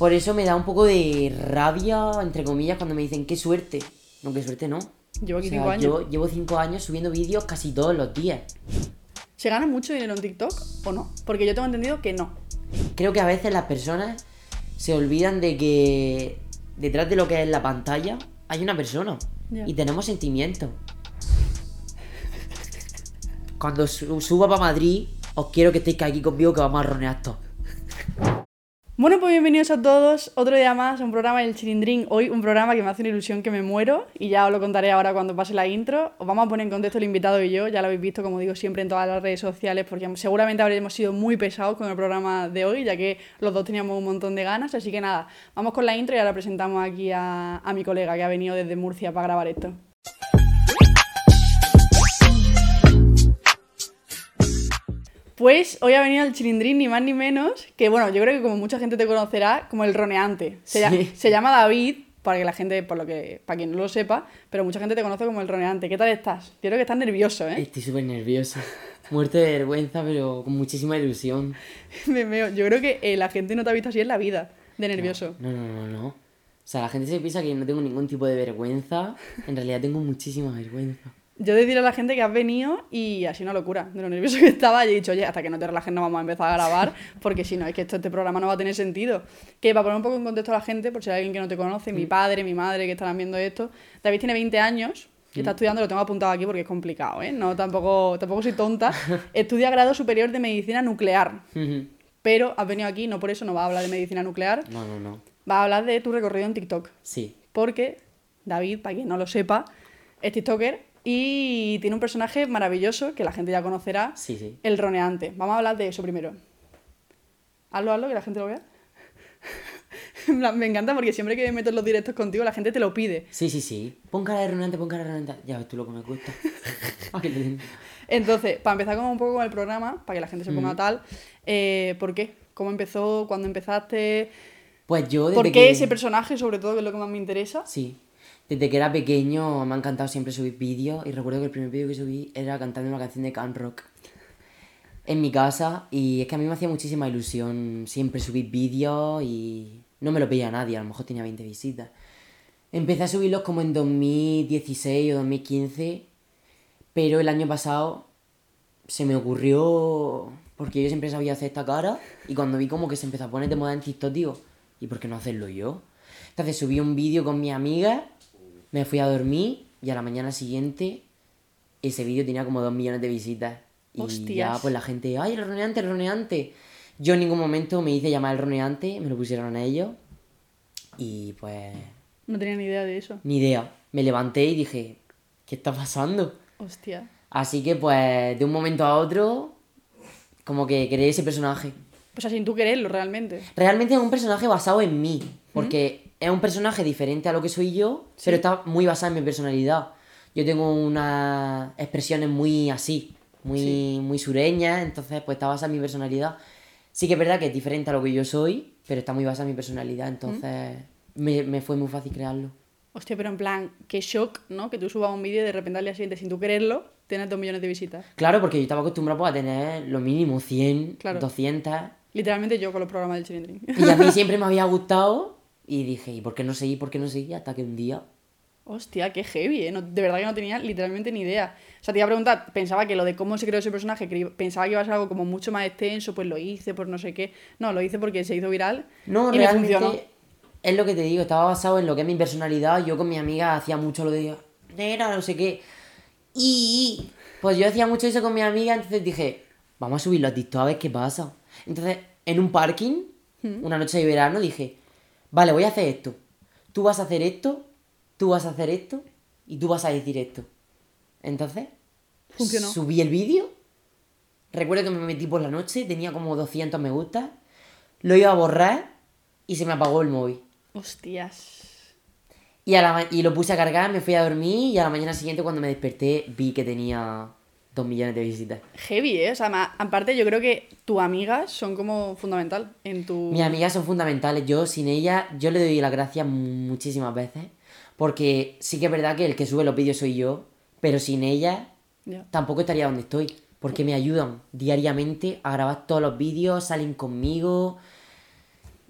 Por eso me da un poco de rabia, entre comillas, cuando me dicen qué suerte. No, qué suerte no. Llevo aquí O sea, cinco años. Yo llevo cinco años subiendo vídeos casi todos los días. ¿Se gana mucho dinero en TikTok o no? Porque yo tengo entendido que no. Creo que a veces las personas se olvidan de que detrás de lo que es la pantalla hay una persona. Y tenemos sentimientos. Cuando su- suba para Madrid, os quiero que estéis aquí conmigo que vamos a ronear todo. Bueno, pues bienvenidos a todos. Otro día más, un programa del Chilindrín. Hoy un programa que me hace una ilusión que me muero y ya os lo contaré ahora cuando pase la intro. Os vamos a poner en contexto el invitado y yo, ya lo habéis visto, como digo, siempre en todas las redes sociales, porque seguramente habremos sido muy pesados con el programa de hoy, ya que los dos teníamos un montón de ganas. Así que nada, vamos con la intro y ahora presentamos aquí a, a mi colega que ha venido desde Murcia para grabar esto. Pues hoy ha venido el Chilindrín, ni más ni menos, que bueno, yo creo que como mucha gente te conocerá, como el roneante. Se, lla- Sí. se llama David, para que la gente, por lo que, para quien no lo sepa, pero mucha gente te conoce como el roneante. ¿Qué tal estás? Yo creo que estás nervioso, ¿eh? Estoy súper nervioso. Muerto de vergüenza, pero con muchísima ilusión. Me veo. Yo creo que eh, la gente no te ha visto así en la vida, de nervioso. No, no, no, no. O sea, la gente se piensa que no tengo ningún tipo de vergüenza. En realidad tengo muchísima vergüenza. Yo decirle a la gente que has venido y así una locura, de lo nervioso que estaba, y he dicho, oye, hasta que no te relajes no vamos a empezar a grabar, porque si no, es que esto, este programa no va a tener sentido. Que para poner un poco en contexto a la gente, por si hay alguien que no te conoce, mi padre, mi madre que estarán viendo esto, David tiene 20 años, está estudiando, lo tengo apuntado aquí porque es complicado, ¿eh? No, tampoco, tampoco soy tonta. Estudia grado superior de medicina nuclear, no, pero has venido aquí, no por eso no va a hablar de medicina nuclear, no, no. va a hablar de tu recorrido en TikTok. Sí. Porque David, para quien no lo sepa, es TikToker y tiene un personaje maravilloso que la gente ya conocerá, Sí, sí. el roneante. Vamos a hablar de eso primero. Hazlo, hazlo, que la gente lo vea. Me encanta porque siempre que me meto en los directos contigo, la gente te lo pide. Sí, sí, sí. Pon cara de renante, pon cara de renante. Ya ves tú lo que me cuesta. Entonces, para empezar como un poco con el programa, para que la gente se ponga tal, eh, ¿por qué? ¿Cómo empezó? ¿Cuándo empezaste? Pues yo desde ¿Por qué que... ese personaje, sobre todo, que es lo que más me interesa? Sí. Desde que era pequeño me ha encantado siempre subir vídeos y recuerdo que el primer vídeo que subí era cantando una canción de Can Rock en mi casa y es que a mí me hacía muchísima ilusión siempre subir vídeos y no me lo veía nadie, a lo mejor tenía 20 visitas. Empecé a subirlos como en 2016 o 2015, pero el año pasado se me ocurrió, porque yo siempre sabía hacer esta cara, y cuando vi como que se empezó a poner de moda en TikTok, digo, ¿y por qué no hacerlo yo? Entonces subí un vídeo con mi amiga, me fui a dormir, y a la mañana siguiente ese vídeo tenía como dos millones de visitas. Y ya pues la gente, ¡ay, el roneante, el roneante! Yo en ningún momento me hice llamar el roneante, me lo pusieron a ellos, y pues No tenía ni idea de eso. ni idea. Me levanté y dije, ¿qué está pasando? Hostia. Así que pues de un momento a otro, como que creé ese personaje. O sea, sin tú quererlo, realmente. Realmente es un personaje basado en mí, porque es un personaje diferente a lo que soy yo, pero está muy basado en mi personalidad. Yo tengo unas expresiones muy así, muy, muy sureñas, entonces pues está basada en mi personalidad. Sí que es verdad que es diferente a lo que yo soy, pero está muy basada en mi personalidad, entonces me, me fue muy fácil crearlo. Hostia, pero en plan, qué shock, ¿no? Que tú subas un vídeo y de repente al día siguiente, sin tú quererlo, tienes dos millones de visitas. Claro, porque yo estaba acostumbrado pues, a tener lo mínimo 100, Claro. 200. Literalmente yo con los programas del Chilindrín. Y a mí siempre me había gustado y dije, ¿y por qué no seguí? ¿Por qué no seguí? Hasta que un día... Hostia, qué heavy, ¿eh? No- de verdad que no tenía literalmente ni idea. O sea, te iba a preguntar, pensaba que lo de cómo se creó ese personaje, pensaba que iba a ser algo como mucho más extenso, pues lo hice por no sé qué. No, lo hice porque se hizo viral No, y me funcionó. realmente es lo que te digo, estaba basado en lo que es mi personalidad. Yo con mi amiga hacía mucho lo de, nena, no sé qué. Y pues yo hacía mucho eso con mi amiga, entonces dije, vamos a subirlo a TikTok a ver qué pasa. Entonces, en un parking, Hmm. una noche de verano, dije, vale, voy a hacer esto. Tú vas a hacer esto, tú vas a hacer esto y tú vas a decir esto. Entonces, Funcionó. subí el vídeo. Recuerdo que me metí por la noche, tenía como 200 me gusta. Lo iba a borrar y se me apagó el móvil. Hostias. Y, a la y lo puse a cargar, me fui a dormir y a la mañana siguiente cuando me desperté vi que tenía 2 millones de visitas. Heavy, ¿eh? O sea, ma- aparte yo creo que tus amigas son como fundamental en tu... Mis amigas son fundamentales. Yo sin ellas, yo le doy las gracias muchísimas veces. Porque sí que es verdad que el que sube los vídeos soy yo. Pero sin ellas tampoco estaría donde estoy. Porque me ayudan diariamente a grabar todos los vídeos, salen conmigo.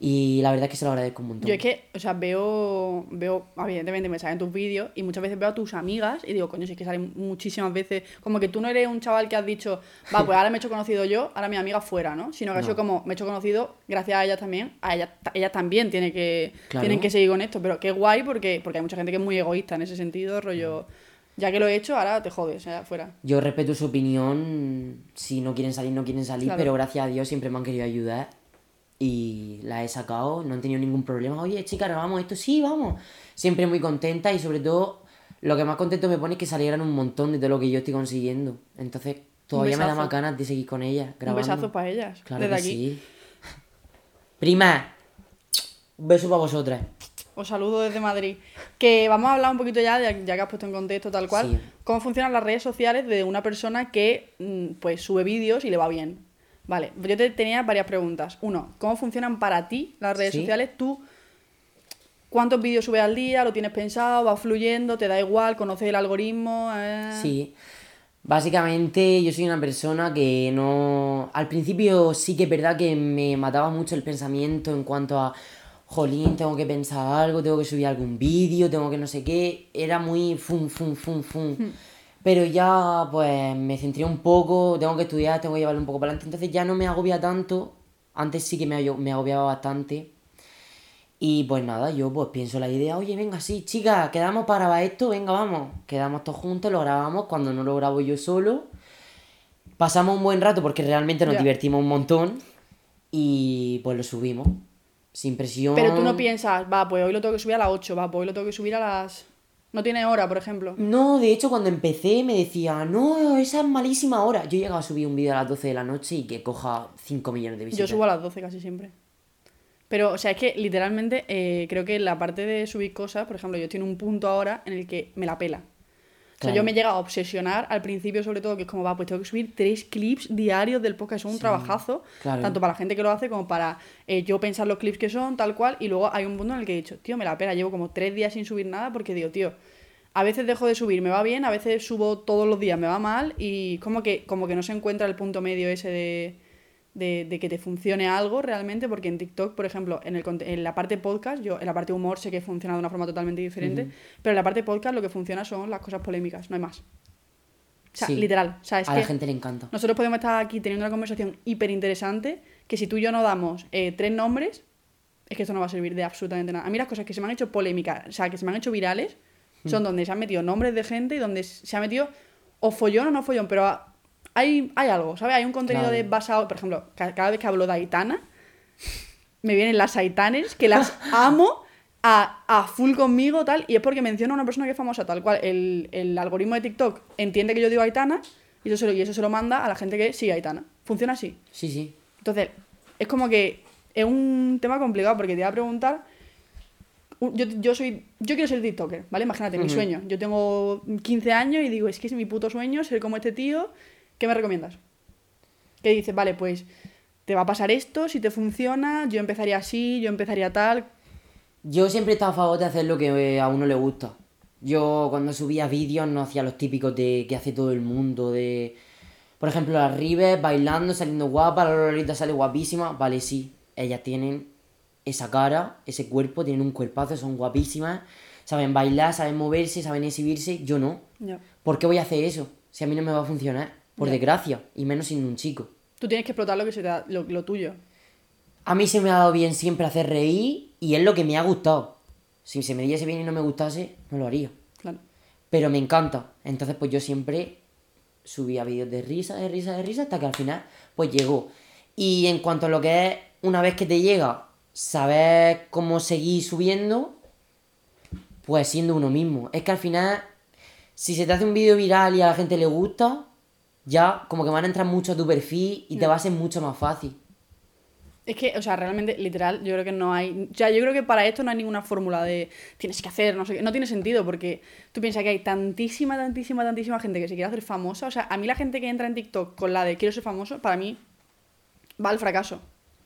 Y la verdad es que se lo agradezco un montón. Yo es que, o sea, veo, veo, evidentemente me salen tus vídeos y muchas veces veo a tus amigas y digo, coño, si es que salen muchísimas veces, como que tú no eres un chaval que has dicho, va, pues ahora me he hecho conocido yo, ahora mi amiga fuera, ¿no? Sino que ha sido como, me he hecho conocido gracias a ellas también, a ellas, ellas también tiene que, Claro. tienen que seguir con esto, pero qué guay porque, porque hay mucha gente que es muy egoísta en ese sentido, rollo, ya que lo he hecho, ahora te jodes, o sea, fuera. Yo respeto su opinión, si no quieren salir, no quieren salir, Claro. pero gracias a Dios siempre me han querido ayudar y la he sacado, no han tenido ningún problema. Oye, chica, grabamos esto, sí, vamos. Siempre muy contenta y sobre todo lo que más contento me pone es que se alegran un montón de todo lo que yo estoy consiguiendo. Entonces todavía me da más ganas de seguir con ellas, Un grabando. besazo para ellas, Claro desde que aquí. sí. Prima, un beso para vosotras. Os saludo desde Madrid. Que vamos a hablar un poquito ya, ya, ya que has puesto en contexto tal cual, Sí. cómo funcionan las redes sociales de una persona que mm, pues sube vídeos y le va bien. Vale, yo te tenía varias preguntas. Uno, ¿cómo funcionan para ti las redes Sí. sociales? ¿Tú cuántos vídeos subes al día? ¿Lo tienes pensado? ¿Va fluyendo? ¿Te da igual? ¿Conoces el algoritmo? Eh, Sí. Básicamente yo soy una persona que no... Al principio sí que es verdad que me mataba mucho el pensamiento en cuanto a... Jolín, tengo que pensar algo, tengo que subir algún vídeo, tengo que no sé qué. Era muy fum, fum, fum, fum. Pero ya pues me centré un poco, tengo que estudiar, tengo que llevarlo un poco para adelante. Entonces ya no me agobia tanto. Antes sí que me, agobiaba bastante. Y pues nada, yo pues pienso la idea, oye, venga, sí, chicas, quedamos para esto, venga, vamos. Quedamos todos juntos, lo grabamos, cuando no lo grabo yo solo. Pasamos un buen rato porque realmente nos divertimos un montón. Y pues lo subimos. Sin presión. Pero tú no piensas, va, pues hoy lo tengo que subir a las 8, va, pues hoy lo tengo que subir a las... No tiene hora, por ejemplo. No, de hecho cuando empecé me decía, no, esa es malísima hora. Yo llegaba a subir un vídeo a las 12 de la noche y que coja 5 millones de Yo visitas. subo a las 12 casi siempre. Pero, o sea, es que literalmente eh, creo que la parte de subir cosas, por ejemplo, yo en un punto ahora en el que me la pela. O sea, yo me llega a obsesionar al principio, sobre todo, que es como, va, pues tengo que subir tres clips diarios del podcast. Es un trabajazo, claro. tanto para la gente que lo hace como para eh, yo pensar los clips que son, tal cual. Y luego hay un punto en el que he dicho, tío, me la pela. Llevo como tres días sin subir nada porque digo, tío, a veces dejo de subir, me va bien, a veces subo todos los días, me va mal. Y como que, como que no se encuentra el punto medio ese de, de, de que te funcione algo realmente, porque en TikTok, por ejemplo, en, el, en la parte podcast, yo en la parte humor sé que funciona de una forma totalmente diferente, pero en la parte podcast lo que funciona son las cosas polémicas, no hay más. O sea, Sí. literal. O sea, es a que la gente le encanta. nosotros podemos estar aquí teniendo una conversación hiper interesante, que si tú y yo no damos eh, tres nombres, es que esto no va a servir de absolutamente nada. A mí las cosas que se me han hecho polémicas, o sea, que se me han hecho virales, son donde se han metido nombres de gente y donde se ha metido o follón o no follón, pero a- hay, hay algo, ¿sabes? Hay un contenido Claro. de basado, por ejemplo, ca- cada vez que hablo de Aitana, me vienen las Aitanes, que las amo a, a full conmigo, tal, y es porque menciono a una persona que es famosa, tal cual. El, el algoritmo de TikTok entiende que yo digo Aitana y eso, se lo, y eso se lo manda a la gente que sigue Aitana. Funciona así. Sí, sí. Entonces, es como que es un tema complicado porque te iba a preguntar. un- Yo, yo soy. Yo quiero ser TikToker, ¿vale? Imagínate, mi sueño. Yo tengo 15 años y digo, es que es mi puto sueño ser como este tío. ¿Qué me recomiendas? Que dices, vale, pues te va a pasar esto, si te funciona, yo empezaría así, yo empezaría tal. Yo siempre he estado a favor de hacer lo que eh, a uno le gusta. Yo cuando subía vídeos no hacía los típicos de que hace todo el mundo, de... Por ejemplo, las Rives bailando, saliendo guapa, la Lolita sale guapísima. Vale, sí, ellas tienen esa cara, ese cuerpo, tienen un cuerpazo, son guapísimas, saben bailar, saben moverse, saben exhibirse. Yo no. Ya. ¿Por qué voy a hacer eso? Si a mí no me va a funcionar. Por desgracia, y menos siendo un chico. Tú tienes que explotar lo que se te da, lo, lo tuyo. A mí se me ha dado bien siempre hacer reír y es lo que me ha gustado. Si se me diese bien y no me gustase, no lo haría. Claro. Pero me encanta. Entonces, pues yo siempre subía vídeos de risa, de risa, de risa, hasta que al final, pues llegó. Y en cuanto a lo que es, una vez que te llega, saber cómo seguir subiendo, pues siendo uno mismo. Es que al final, si se te hace un vídeo viral y a la gente le gusta, ya como que van a entrar mucho a tu perfil y te va a ser mucho más fácil. Es que, o sea, realmente, literal, yo creo que no hay. O sea, yo creo que para esto no hay ninguna fórmula de tienes que hacer, no sé qué. No tiene sentido porque tú piensas que hay tantísima, tantísima, tantísima gente que se quiere hacer famosa. O sea, a mí la gente que entra en TikTok con la de quiero ser famoso, para mí va al fracaso.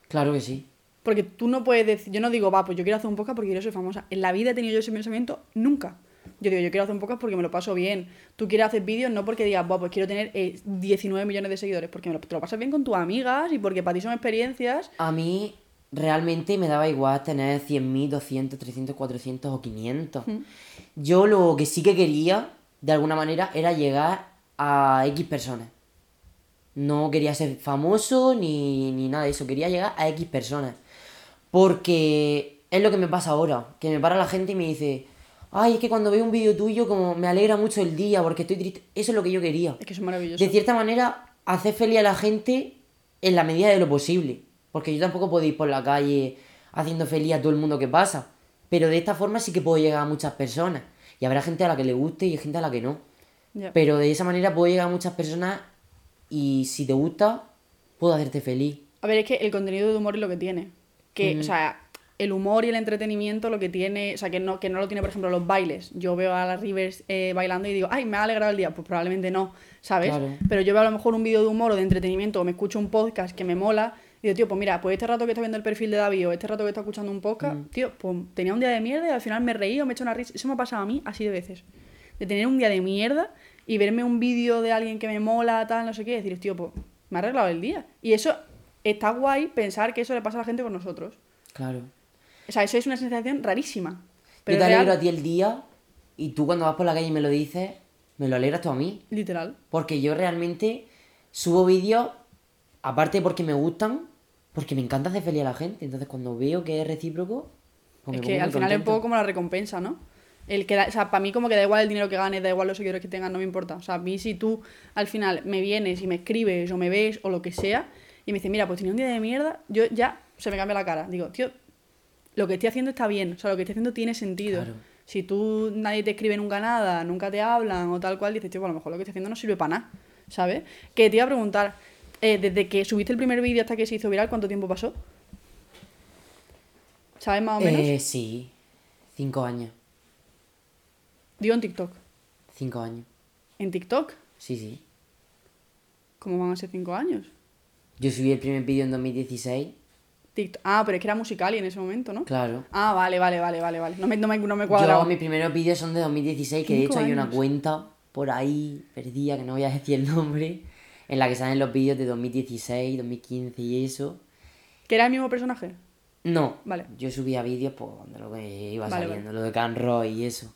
Claro que sí. Porque tú no puedes decir, yo no digo, va, pues yo quiero hacer un podcast porque quiero ser famosa. En la vida he tenido yo ese pensamiento nunca. Yo digo, yo quiero hacer un podcast porque me lo paso bien. Tú quieres hacer vídeos no porque digas, pues quiero tener eh, 19 millones de seguidores, porque me lo, te lo pasas bien con tus amigas y porque para ti son experiencias. A mí, realmente me daba igual tener 100.000, 200, 300, 400 o 500. Yo lo que sí que quería, de alguna manera, era llegar a X personas. No quería ser famoso ni, ni nada de eso, quería llegar a X personas. Porque es lo que me pasa ahora, que me para la gente y me dice, ay, es que cuando veo un vídeo tuyo como me alegra mucho el día porque estoy triste. Eso es lo que yo quería. Es que es maravilloso. De cierta manera, hacer feliz a la gente en la medida de lo posible. Porque yo tampoco puedo ir por la calle haciendo feliz a todo el mundo que pasa. Pero de esta forma sí que puedo llegar a muchas personas. Y habrá gente a la que le guste y gente a la que no. Pero de esa manera puedo llegar a muchas personas y si te gusta, puedo hacerte feliz. A ver, es que el contenido de humor es lo que tiene. Que, o sea, el humor y el entretenimiento lo que tiene, o sea, que no, que no lo tiene, por ejemplo, los bailes. Yo veo a las Rivers eh, bailando y digo, ay, me ha alegrado el día. Pues probablemente no, ¿sabes? Claro. Pero yo veo a lo mejor un vídeo de humor o de entretenimiento o me escucho un podcast que me mola y digo, tío, pues mira, pues este rato que estoy viendo el perfil de David o este rato que estoy escuchando un podcast, tío, pues tenía un día de mierda y al final me reí o me he hecho una risa. Eso me ha pasado a mí así de veces. De tener un día de mierda y verme un vídeo de alguien que me mola, tal, no sé qué, y decir, tío, pues me ha arreglado el día. Y eso está guay pensar que eso le pasa a la gente con nosotros. Claro. O sea, eso es una sensación rarísima. Pero yo te alegro real, a ti el día y tú cuando vas por la calle y me lo dices, me lo alegras tú a mí. literal. Porque yo realmente subo vídeos, aparte porque me gustan, porque me encanta hacer feliz a la gente. Entonces cuando veo que es recíproco, pues Es me que al final es un poco como la recompensa, ¿no? El que da- o sea, para mí como que da igual el dinero que ganes, da igual los seguidores que tengas, no me importa. O sea, a mí si tú al final me vienes y me escribes o me ves o lo que sea y me dices, mira, pues tenía un día de mierda, yo ya se me cambia la cara. Digo, tío, lo que estoy haciendo está bien, o sea, lo que estoy haciendo tiene sentido. Claro. Si tú nadie te escribe nunca nada, nunca te hablan o tal cual, dices, tío, pues a lo mejor lo que estoy haciendo no sirve para nada, ¿sabes? Que te iba a preguntar, eh, desde que subiste el primer vídeo hasta que se hizo viral, ¿cuánto tiempo pasó? ¿Sabes más o menos? Eh, sí, cinco años. Digo en TikTok. Cinco años. ¿En TikTok? Sí, sí. ¿Cómo van a ser cinco años? Yo subí el primer vídeo en 2016. TikTok. Ah, pero es que era musical y en ese momento, ¿no? Claro. Ah, vale, vale, vale, vale, vale. No me, no me, no me cuadra. Yo, mis primeros vídeos son de 2016, que de hecho hay una cuenta por ahí perdida, que no voy a decir el nombre, en la que salen los vídeos de 2016, 2015 y eso. ¿Que era el mismo personaje? No, Vale. yo subía vídeos pues, de lo que iba Vale, saliendo, lo de Can Roy y eso.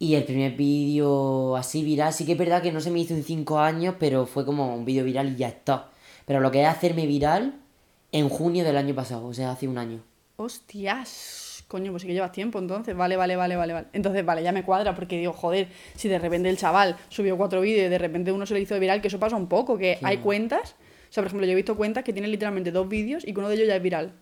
Y el primer vídeo así viral, sí que es verdad que no se me hizo en 5 años, pero fue como un vídeo viral y ya está. Pero lo que es hacerme viral en junio del año pasado, o sea, hace un año. Hostias. Coño, pues sí que llevas tiempo entonces. Vale, vale, vale, vale, vale. Entonces, vale, ya me cuadra porque digo, joder, si de repente el chaval subió cuatro vídeos y de repente uno se le hizo viral, que eso pasa un poco, que hay cuentas. O sea, por ejemplo, yo he visto cuentas que tienen literalmente dos vídeos y que uno de ellos ya es viral.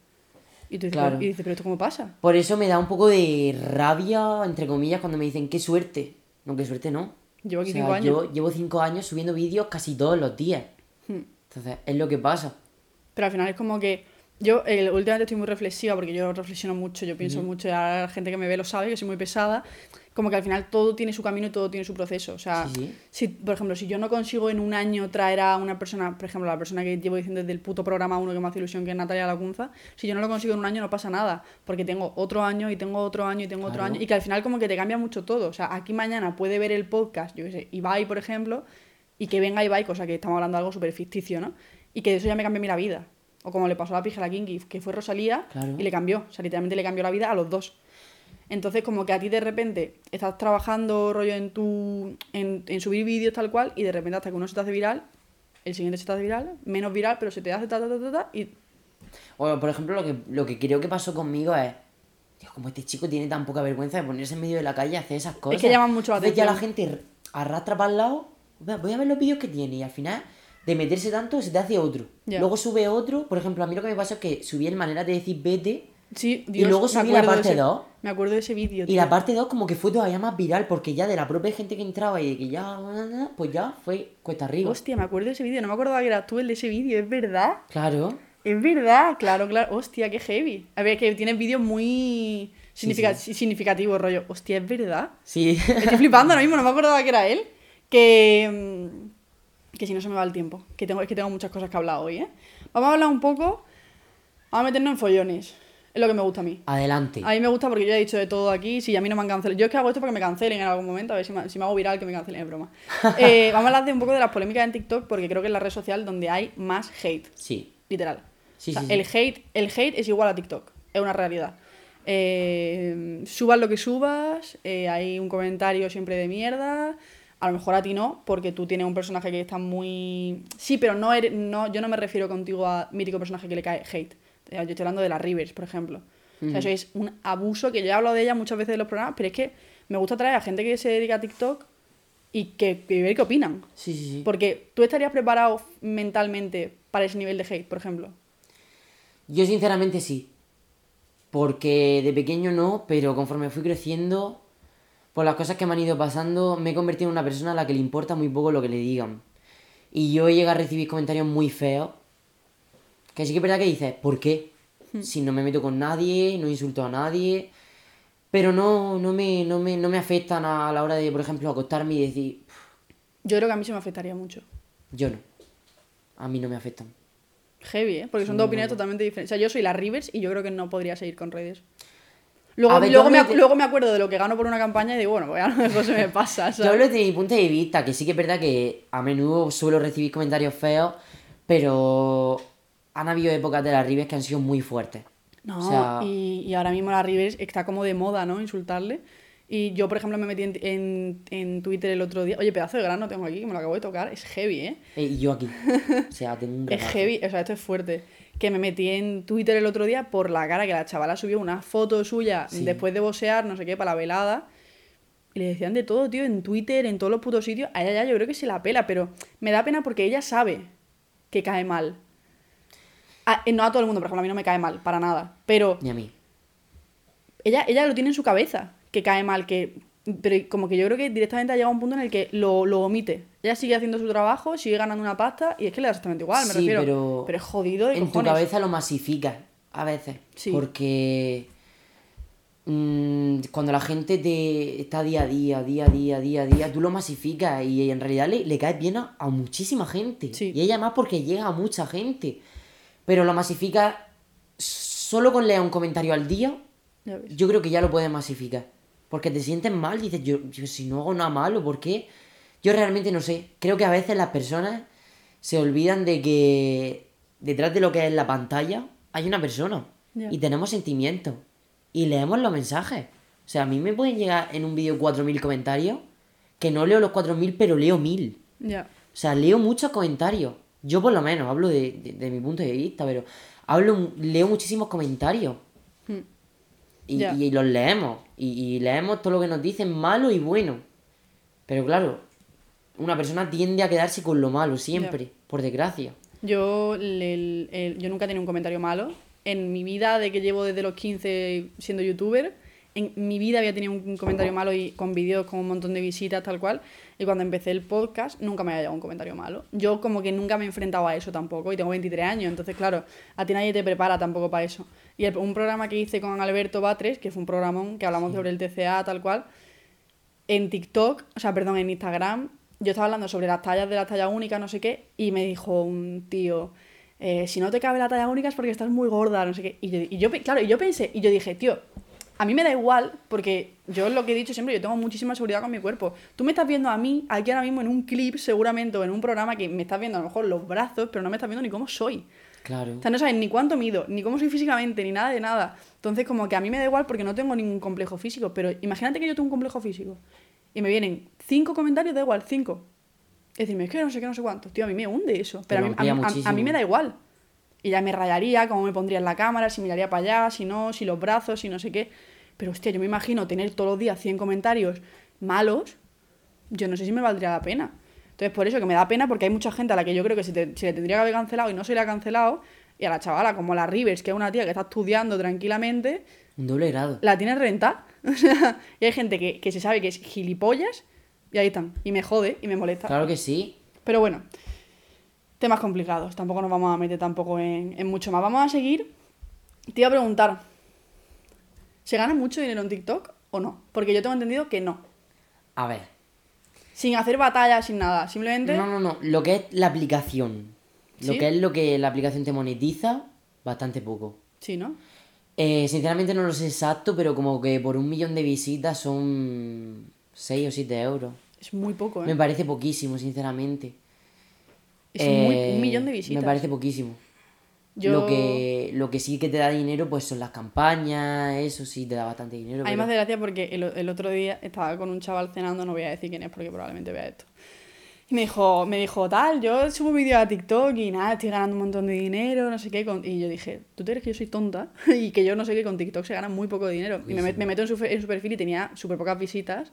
Y tú dices, Claro. pero- y dices, pero esto cómo pasa? Por eso me da un poco de rabia, entre comillas, cuando me dicen, qué suerte. No, qué suerte no. Llevo aquí O sea, cinco años. Llevo 5 años subiendo vídeos casi todos los días. Hmm. Entonces, es lo que pasa. Pero al final es como que yo eh, últimamente estoy muy reflexiva porque yo reflexiono mucho, yo pienso mucho, y ahora la gente que me ve lo sabe, que soy muy pesada. Como que al final todo tiene su camino y todo tiene su proceso. O sea, sí. si, por ejemplo, si yo no consigo en un año traer a una persona, por ejemplo, la persona que llevo diciendo desde el puto programa uno que me hace ilusión, que es Natalia Lacunza, si yo no lo consigo en un año no pasa nada, porque tengo otro año y tengo otro año y tengo otro Claro. año, y que al final como que te cambia mucho todo. O sea, aquí mañana puede ver el podcast, yo qué sé, Ibai, por ejemplo, y que venga Ibai, cosa que estamos hablando de algo súper ficticio, ¿no? Y que eso ya me cambia a mí la vida. O como le pasó a la pija a la Kinky, que fue Rosalía Claro. y le cambió. O sea, literalmente le cambió la vida a los dos. Entonces, como que a ti de repente estás trabajando rollo en tu. en, en subir vídeos tal cual, y de repente hasta que uno se te hace viral, el siguiente se te hace viral, menos viral, pero se te hace ta ta ta ta, ta, y. O, por ejemplo, lo que, lo que creo que pasó conmigo es. Dios, como este chico tiene tan poca vergüenza de ponerse en medio de la calle y hacer esas cosas. que llaman mucho la Entonces ya la atención. gente arrastra para el lado. "Voy- Voy a ver los vídeos que tiene y al final, de meterse tanto, se te hace otro. Luego sube otro. Por ejemplo, a mí lo que me pasó es que subí el manera de decir vete. Sí, Y luego subí la parte ese- dos. Me acuerdo de ese vídeo. Y la parte 2 como que fue todavía más viral porque ya de la propia gente que entraba y de que ya, pues ya fue cuesta arriba. Hostia, me acuerdo de ese vídeo. No me acordaba que eras tú el de ese vídeo, es verdad. Claro. Es verdad, claro, claro. Hostia, qué heavy. A ver, que tienes vídeos muy significa- significativos, rollo. Hostia, es verdad. Sí. Estoy flipando ahora mismo, no me acordaba que era él. Que. Que si no se me va el tiempo. Que tengo, es que tengo muchas cosas que hablar hoy, ¿eh? Vamos a hablar un poco. Vamos a meternos en follones. Es lo que me gusta a mí. Adelante. A mí me gusta porque yo ya he dicho de todo aquí. Si a mí no me han cancelado. Yo es que hago esto para que me cancelen en algún momento. A ver si me, si me hago viral que me cancelen, es broma. Eh, vamos a hablar de un poco de las polémicas en TikTok porque creo que es la red social donde hay más hate. Sí. Literal. Sí, O sea, sí, sí. El, hate, el hate es igual a TikTok, es una realidad. Eh, subas lo que subas, eh, hay un comentario siempre de mierda. A lo mejor a ti no, porque tú tienes un personaje que está muy. Sí, pero no, eres, no yo no me refiero contigo a mítico personaje que le cae hate. Yo estoy hablando de la Rivers, por ejemplo. O sea, eso es un abuso que yo he hablado de ella muchas veces en los programas, pero es que me gusta traer a gente que se dedica a TikTok y que, que ver qué opinan. Sí, sí, sí. Porque tú estarías preparado mentalmente para ese nivel de hate, por ejemplo. Yo sinceramente sí. Porque de pequeño no, pero conforme fui creciendo, por las cosas que me han ido pasando, me he convertido en una persona a la que le importa muy poco lo que le digan. Y yo he llegado a recibir comentarios muy feos. Que sí que es verdad que dices, ¿por qué? Si no me meto con nadie, no insulto a nadie. Pero no, no, me, no, me, no me afectan a la hora de, por ejemplo, acostarme y decir, Yo creo que a mí se me afectaría mucho. yo no. A mí no me afectan. Heavy, ¿eh? Porque son Sí, dos opiniones totalmente diferentes. O sea, yo soy la Rivers y yo creo que no podría seguir con redes. Luego, ver, yo luego, me, de- luego me acuerdo de lo que gano por una campaña y digo, bueno, pues a lo mejor se me pasa, Yo ¿sabes? hablo desde mi punto de vista, que sí que es verdad que a menudo suelo recibir comentarios feos, pero han habido épocas de las Ribes que han sido muy fuertes. No, O sea- y, y ahora mismo la Rivers está como de moda, ¿no? Insultarle. Y yo, por ejemplo, me metí en, en, en Twitter el otro día. Oye, pedazo de grano tengo aquí, que me lo acabo de tocar. Es heavy, ¿eh? Eh, Y yo aquí. O sea, tengo un Es heavy, o sea, esto es fuerte. Que me metí en Twitter el otro día por la cara que la chavala subió una foto suya Sí. después de bosear, no sé qué, para la velada. Y le decían de todo, tío, en Twitter, en todos los putos sitios. A ella ya yo creo que se la pela, pero me da pena porque ella sabe que cae mal. A- eh, no a todo el mundo, por ejemplo, a mí no me cae mal, para nada. Pero Ni a mí. ella, ella lo tiene en su cabeza, que cae mal, que... Pero como que yo creo que directamente ha llegado a un punto en el que lo, lo omite. Ella sigue haciendo su trabajo, sigue ganando una pasta y es que le da exactamente igual, me Sí, refiero. pero es jodido de En tu cabeza lo masificas a veces. Sí. Porque mm, cuando la gente te está día a día, día a día, día a día, tú lo masificas y en realidad le, le caes bien a, a muchísima gente. Sí. Y ella más porque llega a mucha gente. Pero lo masificas solo con leer un comentario al día, yo creo que ya lo puedes masificar. Porque te sientes mal, dices, yo, yo si no hago nada malo, ¿por qué? Yo realmente no sé. Creo que a veces las personas se olvidan de que detrás de lo que es la pantalla hay una persona. Y tenemos sentimientos. Y leemos los mensajes. O sea, a mí me pueden llegar en un vídeo 4.000 comentarios, que no leo los 4.000, pero leo 1.000. Ya. O sea, leo muchos comentarios. Yo por lo menos hablo de, de- de mi punto de vista, pero hablo, leo muchísimos comentarios. Hmm. Y los leemos. Y, y leemos todo lo que nos dicen, malo y bueno. Pero claro, una persona tiende a quedarse con lo malo siempre, por desgracia. Yo, le- el- el- yo nunca he tenido un comentario malo. En mi vida, de que llevo desde los 15 siendo youtuber, en mi vida había tenido un comentario malo y con vídeos con un montón de visitas, tal cual. Y cuando empecé el podcast, nunca me había llegado un comentario malo. Yo como que nunca me he enfrentado a eso tampoco. Y tengo 23 años, entonces claro, a ti nadie te prepara tampoco para eso. Y el- un programa que hice con Alberto Batres, que fue un programón que hablamos sobre el TCA, tal cual, en TikTok, o sea, perdón, en Instagram, yo estaba hablando sobre las tallas de la talla única, no sé qué, y me dijo un tío, eh, si no te cabe la talla única es porque estás muy gorda, no sé qué. Y yo, y yo pe- claro, y yo pensé, y yo dije, tío, a mí me da igual, porque yo lo que he dicho siempre, yo tengo muchísima seguridad con mi cuerpo. Tú me estás viendo a mí, aquí ahora mismo en un clip, seguramente, o en un programa que me estás viendo a lo mejor los brazos, pero no me estás viendo ni cómo soy. Claro. O sea, no sabes ni cuánto mido, ni cómo soy físicamente, ni nada de nada. Entonces, como que a mí me da igual porque no tengo ningún complejo físico. Pero imagínate que yo tengo un complejo físico y me vienen cinco comentarios, da igual, cinco. Es decirme, es que no sé qué, no sé cuánto. Tío, a mí me hunde eso. Pero a mí, a, a- a mí me da igual. Y ya me rayaría, cómo me pondría en la cámara, si miraría para allá, si no, si los brazos, si no sé qué. Pero hostia, yo me imagino tener todos los días 100 comentarios malos. Yo no sé si me valdría la pena. Entonces, por eso que me da pena, porque hay mucha gente a la que yo creo que se, te- se le tendría que haber cancelado y no se le ha cancelado. Y a la chavala, como la Rivers, que es una tía que está estudiando tranquilamente, Un doble grado. la tiene renta. Y hay gente que, que se sabe que es gilipollas y ahí están. Y me jode y me molesta. Claro que sí. Pero bueno, temas complicados. Tampoco nos vamos a meter tampoco en, en mucho más. Vamos a seguir. Te iba a preguntar, ¿se gana mucho dinero en TikTok o no? Porque yo tengo entendido que no. A ver. Sin hacer batalla, sin nada. Simplemente... No, no, no. Lo que es la aplicación. Lo ¿Sí? que es lo que la aplicación te monetiza, bastante poco. Sí, ¿no? Eh, sinceramente no lo sé exacto, pero como que por un millón de visitas son 6 o 7 euros. Es muy poco, ¿eh? Me parece poquísimo, sinceramente. Es muy- Eh, un millón de visitas. Me parece poquísimo. Yo- Lo, que, lo que sí que te da dinero, pues son las campañas, eso sí te da bastante dinero. Mí pero- me hace gracia porque el, el otro día estaba con un chaval cenando, no voy a decir quién es porque probablemente vea esto. Y me dijo, me dijo, tal, yo subo vídeos a TikTok y nada, estoy ganando un montón de dinero, no sé qué. con-". Y yo dije, ¿tú te crees que yo soy tonta? y que yo no sé que con TikTok se gana muy poco dinero. Y me, met- me meto en su, en su perfil y tenía súper pocas visitas.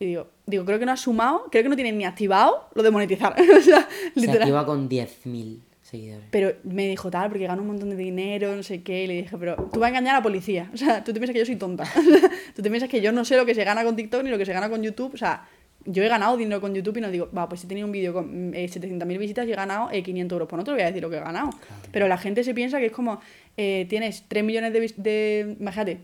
Y digo, digo, creo que no ha sumado, creo que no tiene ni activado lo de monetizar. o sea, Se literal. activa con 10.000 seguidores. Pero me dijo tal, porque gano un montón de dinero, no sé qué. Y le dije, pero tú vas a engañar a la policía. O sea, tú te piensas que yo soy tonta. tú te piensas que yo no sé lo que se gana con TikTok ni lo que se gana con YouTube. O sea, yo he ganado dinero con YouTube y no digo, va, pues he tenido un vídeo con eh, 700.000 visitas y he ganado eh, 500 euros. Pues no te voy a decir lo que he ganado. Pero la gente se piensa que es como, eh, tienes 3 millones de, de. Imagínate,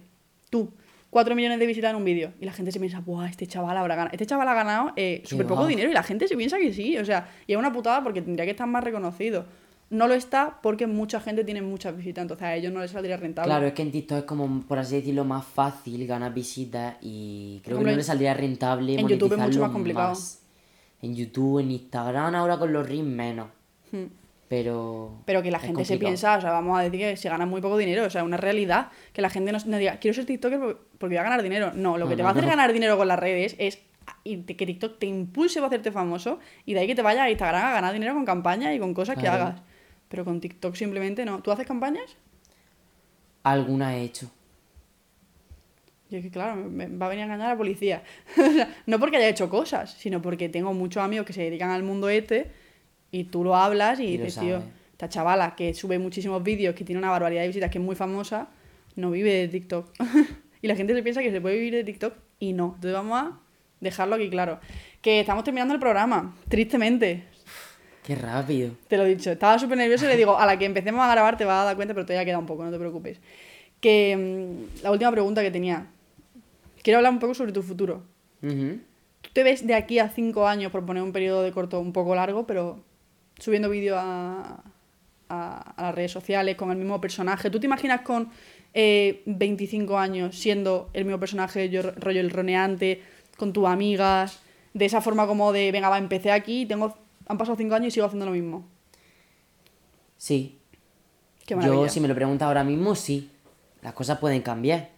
tú. 4 millones de visitas en un vídeo. Y la gente se piensa, ¡buah! Este chaval habrá ganado. Este chaval ha ganado eh, súper poco dinero y la gente se piensa que sí. O sea, y es una putada porque tendría que estar más reconocido. No lo está porque mucha gente tiene muchas visitas, entonces a ellos no les saldría rentable. Claro, es que en TikTok es como, por así decirlo, más fácil ganar visitas y creo que no le saldría rentable en YouTube es mucho más complicado. más. En YouTube, en Instagram, ahora con los Reels menos. Hmm. Pero. Pero que la gente se piensa, o sea, vamos a decir que se gana muy poco dinero, o sea, una realidad, que la gente no, no diga, quiero ser TikToker por- porque voy a ganar dinero. No, lo que No, te no, va a hacer ganar dinero con las redes es y te- que TikTok te impulse a hacerte famoso y de ahí que te vayas a Instagram a ganar dinero con campañas y con cosas que hagas. Pero con TikTok simplemente no. ¿Tú haces campañas? Alguna he hecho. Y es que, claro, me, me va a venir a engañar la policía. No porque haya hecho cosas, sino porque tengo muchos amigos que se dedican al mundo este y tú lo hablas y, dices, tío, esta chavala que sube muchísimos vídeos, que tiene una barbaridad de visitas, que es muy famosa, no vive de TikTok. y la gente se piensa que se puede vivir de TikTok y no. Entonces vamos a dejarlo aquí claro. Que estamos terminando el programa, tristemente. Qué rápido. Te lo he dicho, estaba súper nervioso y le digo, a la que empecemos a grabar te vas a dar cuenta, pero todavía queda un poco, no te preocupes. Que mm, la última pregunta que tenía. Quiero hablar un poco sobre tu futuro. ¿Tú te ves de aquí a cinco años, por poner un periodo de corto un poco largo, pero subiendo vídeos a, a- a las redes sociales con el mismo personaje? ¿Tú te imaginas con eh, 25 años siendo el mismo personaje, yo rollo el roneante, con tus amigas, de esa forma como de, venga, va, empecé aquí, tengo, han pasado cinco años y sigo haciendo lo mismo? Sí. Qué. Yo, si me lo preguntas ahora mismo, sí. Las cosas pueden cambiar.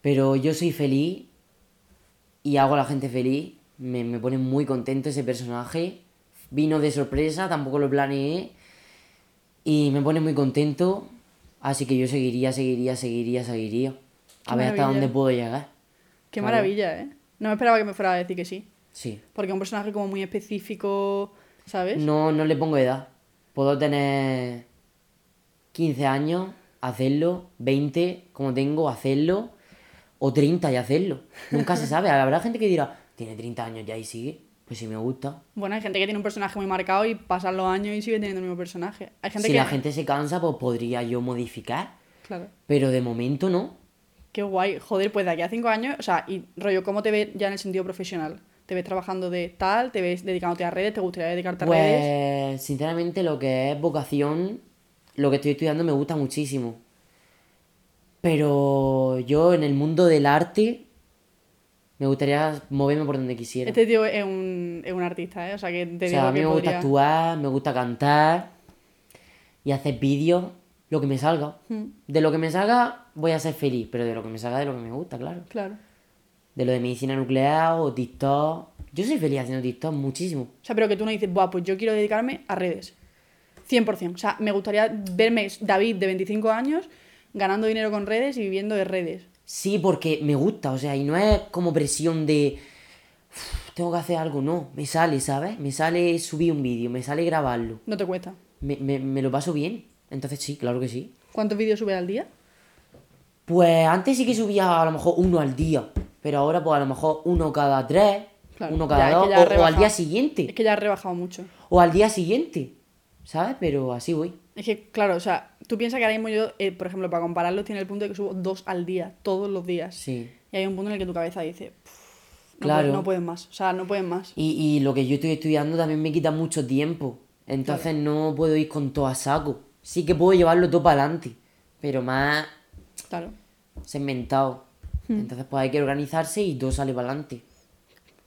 Pero yo soy feliz y hago a la gente feliz. Me, me pone muy contento ese personaje. Vino de sorpresa, tampoco lo planeé. Y me pone muy contento. Así que yo seguiría, seguiría, seguiría, seguiría. Qué A ver hasta maravilla. dónde puedo llegar. Qué Claro. maravilla, ¿eh? No me esperaba que me fuera a decir que sí. Sí. Porque es un personaje como muy específico, ¿sabes? No, no le pongo edad. Puedo tener 15 años, hacerlo, 20, como tengo, hacerlo, o 30 y hacerlo. Nunca se sabe. Habrá gente que dirá, tiene 30 años ya y sigue. Pues si me gusta. Bueno, hay gente que tiene un personaje muy marcado y pasan los años y sigue teniendo el mismo personaje. Hay gente Si que... la gente se cansa, pues podría yo modificar. Claro. Pero de momento no. Qué guay. Joder, pues de aquí a cinco años, o sea, y rollo, ¿cómo te ves ya en el sentido profesional? ¿Te ves trabajando de tal? ¿Te ves dedicándote a redes? ¿Te gustaría dedicarte a redes? Pues sinceramente lo que es vocación, lo que estoy estudiando me gusta muchísimo. Pero yo en el mundo del arte me gustaría moverme por donde quisiera. Este tío es un, es un artista, ¿eh? O sea, que te o digo sea, a mí que me gusta actuar, me gusta cantar y hacer vídeos, lo que me salga. Mm, De lo que me salga voy a ser feliz, pero de lo que me salga de lo que me gusta, claro. claro. De lo de medicina nuclear o TikTok. Yo soy feliz haciendo TikTok muchísimo. O sea, pero que tú no dices, Buah, pues yo quiero dedicarme a redes. 100%. O sea, me gustaría verme David de 25 años ganando dinero con redes y viviendo de redes. Sí, porque me gusta, o sea, y no es como presión de "Uf, tengo que hacer algo, no, me sale, ¿sabes? Me sale subir un vídeo, me sale grabarlo, No te cuesta. me, me, me lo paso bien, entonces sí, claro que sí. ¿Cuántos vídeos subes al día? Pues antes sí que subía a lo mejor uno al día, pero ahora pues a lo mejor uno cada tres, Claro, uno cada dos, o, o al día siguiente, Es que ya has rebajado mucho. o al día siguiente, ¿sabes? Pero así voy. Es que, claro, o sea, tú piensas que ahora mismo yo, eh, por ejemplo, para compararlos, tiene el punto de que subo dos al día, todos los días. Sí. Y hay un punto en el que tu cabeza dice, "Pff, no, Claro. puedes, no puedes más. O sea, no puedes más. Y, y lo que yo estoy estudiando también me quita mucho tiempo. Entonces no puedo ir con todo a saco. Sí que puedo llevarlo todo para adelante. Pero más Claro. segmentado. Hmm. Entonces pues hay que organizarse y todo sale para adelante.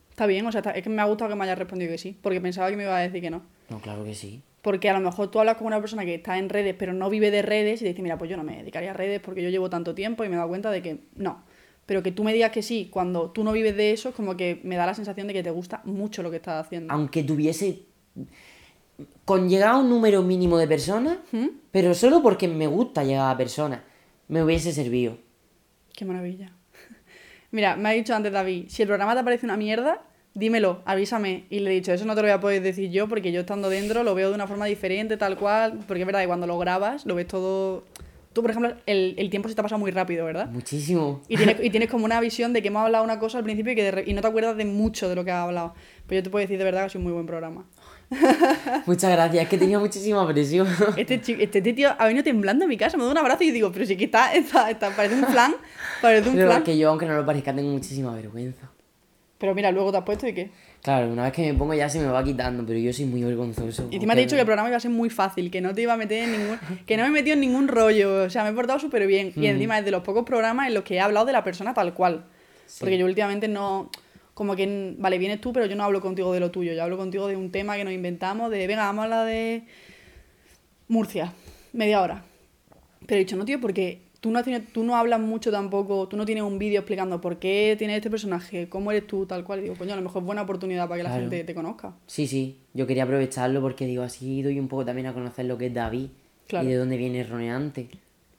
Está bien, o sea, está- es que me ha gustado que me hayas respondido que sí, porque pensaba que me iba a decir que no. No, claro que sí. Porque a lo mejor tú hablas con una persona que está en redes pero no vive de redes y te dice, mira, pues yo no me dedicaría a redes porque yo llevo tanto tiempo y me he dado cuenta de que no. Pero que tú me digas que sí cuando tú no vives de eso, es como que me da la sensación de que te gusta mucho lo que estás haciendo. Aunque tuviese. Con llegar a un número mínimo de personas, ¿Mm? pero solo porque me gusta llegar a personas, me hubiese servido. Qué maravilla. Mira, me ha dicho antes David, si el programa te parece una mierda, dímelo, avísame. Y le he dicho, eso no te lo voy a poder decir yo porque yo estando dentro lo veo de una forma diferente, tal cual. Porque es verdad que cuando lo grabas, lo ves todo... Tú, por ejemplo, el, el tiempo se te ha pasado muy rápido, ¿verdad? Muchísimo. Y tienes, y tienes como una visión de que hemos hablado una cosa al principio y, que de y no te acuerdas de mucho de lo que has hablado. Pero yo te puedo decir de verdad que ha sido un muy buen programa. Muchas gracias, es que tenía muchísima presión. Este, chi- este tío ha venido temblando a mi casa, me da un abrazo y digo, pero sí que está, está, está- parece un plan, parece un Pero plan. que yo, aunque no lo parezca, tengo muchísima vergüenza. Pero mira, luego te has puesto y qué. Claro, una vez que me pongo ya se me va quitando, pero yo soy muy vergonzoso. Y encima te he dicho que el programa iba a ser muy fácil, que no te iba a meter en ningún... Que no me he metido en ningún rollo, o sea, me he portado súper bien. Y encima es de los pocos programas en los que he hablado de la persona tal cual. Porque yo últimamente no... Como que, vale, vienes tú, pero yo no hablo contigo de lo tuyo. Yo hablo contigo de un tema que nos inventamos, de, venga, vamos a hablar de Murcia, media hora. Pero he dicho, no, tío, porque tú no, tenido- tú no hablas mucho tampoco, tú no tienes un vídeo explicando por qué tienes este personaje, cómo eres tú, tal cual. Y digo, coño, a lo mejor es buena oportunidad para que la Claro. gente te conozca. Sí, sí, yo quería aprovecharlo porque digo, así doy un poco también a conocer lo que es David Claro. y de dónde viene Roneante.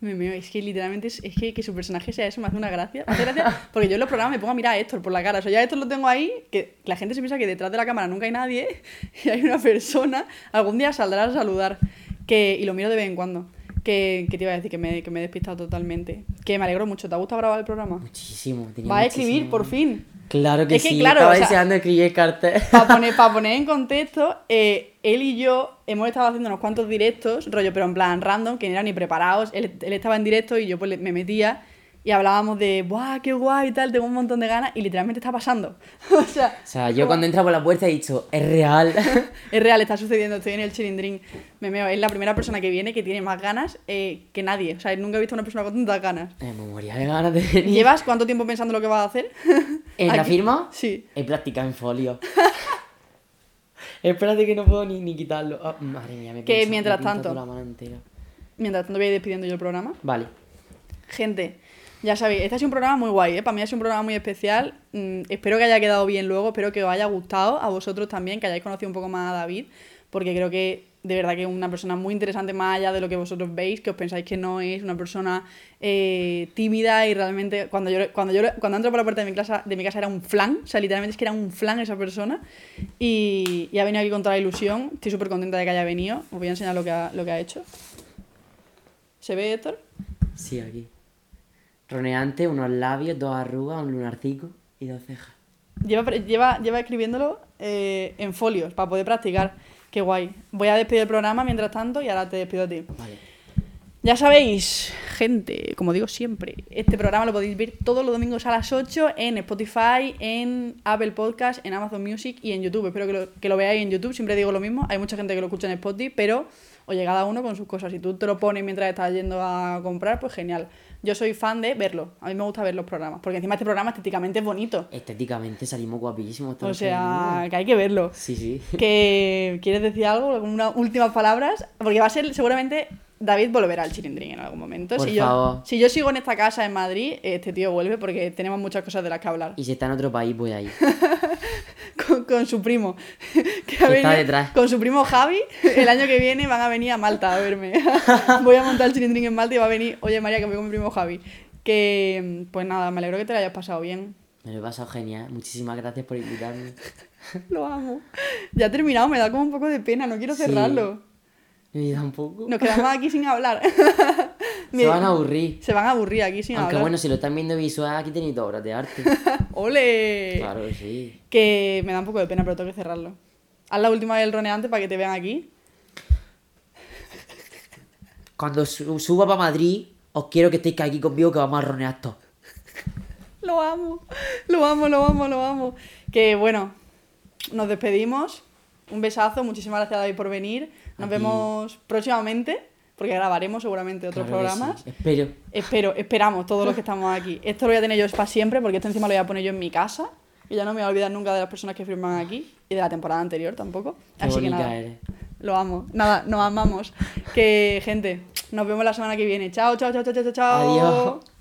Me es que literalmente es, es que, que su personaje sea eso me hace una gracia. Me hace gracia porque yo en los programas me pongo a mirar a Héctor por la cara. O sea, ya Héctor lo tengo ahí, que la gente se piensa que detrás de la cámara nunca hay nadie y hay una persona. Algún día saldrá a saludar. Que, y lo miro de vez en cuando. Que, que te iba a decir que me, que me he despistado totalmente. Que me alegro mucho. ¿Te ha gustado grabar el programa? Muchísimo. tenía Va a escribir, muchísimo- por fin. Claro que Es que, sí, claro, estaba o sea- deseando escribir el cartel. Para poner, pa poner en contexto, eh, él y yo hemos estado haciendo unos cuantos directos, rollo, pero en plan random, que no eran ni preparados. Él, él estaba en directo y yo pues me metía y hablábamos de, ¡buah, qué guay y tal! Tengo un montón de ganas y literalmente está pasando. o sea, O sea, yo cuando entra por la puerta he dicho, es real. es real, está sucediendo. Estoy en el chilindrín. Me meo. Es la primera persona que viene que tiene más ganas eh, que nadie. O sea, nunca he visto una persona con tantas ganas. Eh, me moría de ganas de venir. ¿Llevas cuánto tiempo pensando lo que vas a hacer? ¿En la firma? Sí. He practicado en folio. Espérate que no puedo ni, ni quitarlo. Ah, madre mía, me Que mientras me tanto- la mano. Mientras tanto voy a ir despidiendo yo el programa. Vale. Gente, ya sabéis, este ha sido un programa muy guay, ¿eh? Para mí ha sido un programa muy especial. Mm, espero que haya quedado bien luego, espero que os haya gustado, a vosotros también, que hayáis conocido un poco más a David, porque creo que de verdad que es una persona muy interesante más allá de lo que vosotros veis, que os pensáis que no es una persona eh, tímida y realmente cuando yo, cuando yo cuando entro por la puerta de mi, casa, de mi casa era un flan, o sea, literalmente es que era un flan esa persona y, y ha venido aquí con toda la ilusión, estoy súper contenta de que haya venido, os voy a enseñar lo que ha, lo que ha hecho. ¿Se ve, Héctor? Sí, aquí. Roneante, unos labios, dos arrugas, un lunarcico y dos cejas. Lleva, lleva, lleva escribiéndolo eh, en folios para poder practicar. Qué guay. Voy a despedir el programa mientras tanto y ahora te despido a ti. Vale. Ya sabéis, gente, como digo siempre, este programa lo podéis ver todos los domingos a las 8 en Spotify, en Apple Podcast, en Amazon Music y en YouTube. Espero que lo, que lo veáis en YouTube, siempre digo lo mismo. Hay mucha gente que lo escucha en Spotify, pero oye, cada uno con sus cosas. Si tú te lo pones mientras estás yendo a comprar, pues genial. Yo soy fan de verlo. A mí me gusta ver los programas, porque encima este programa estéticamente es bonito. Estéticamente salimos guapísimos. O sea, que hay que verlo. Sí, sí. que ¿Quieres decir algo? ¿Unas últimas palabras? Porque va a ser seguramente David volverá al chilindrín en algún momento. Por si, yo, favor. si yo sigo en esta casa en Madrid, este tío vuelve porque tenemos muchas cosas de las que hablar. Y si está en otro país, voy ahí. Con, con su primo. Que ha venido- detrás. Con su primo Javi. El año que viene van a venir a Malta a verme. Voy a montar el chilindrín en Malta y va a venir, oye María, que voy con mi primo Javi. Que, pues nada, me alegro que te lo hayas pasado bien. Me lo he pasado genial. Muchísimas gracias por invitarme. Lo amo. Ya ha terminado, me da como un poco de pena, no quiero Sí. cerrarlo. Me da un poco. Nos quedamos aquí sin hablar. Se van a aburrir. Se van a aburrir aquí sin Aunque hablar. bueno, si lo están viendo visual, aquí tenéis dos obras de arte. ¡Ole! Claro que sí. Que me da un poco de pena, pero tengo que cerrarlo. Haz la última del roneante para que te vean aquí. Cuando su- suba para Madrid, os quiero que estéis aquí conmigo que vamos a ronear todos. Lo amo, lo amo, lo amo, lo amo. Que bueno, nos despedimos. Un besazo, muchísimas gracias David por venir. Nos vemos próximamente, porque grabaremos seguramente otros Claro programas. sí. Espero. Espero, esperamos todos los que estamos aquí. Esto lo voy a tener yo para siempre, porque esto encima lo voy a poner yo en mi casa. Y ya no me voy a olvidar nunca de las personas que firman aquí. Y de la temporada anterior tampoco. Qué Así que nada. eres. Lo amo. Nada, nos amamos. Que, gente, nos vemos la semana que viene. Chao, chao, chao, chao, chao, chao. Adiós.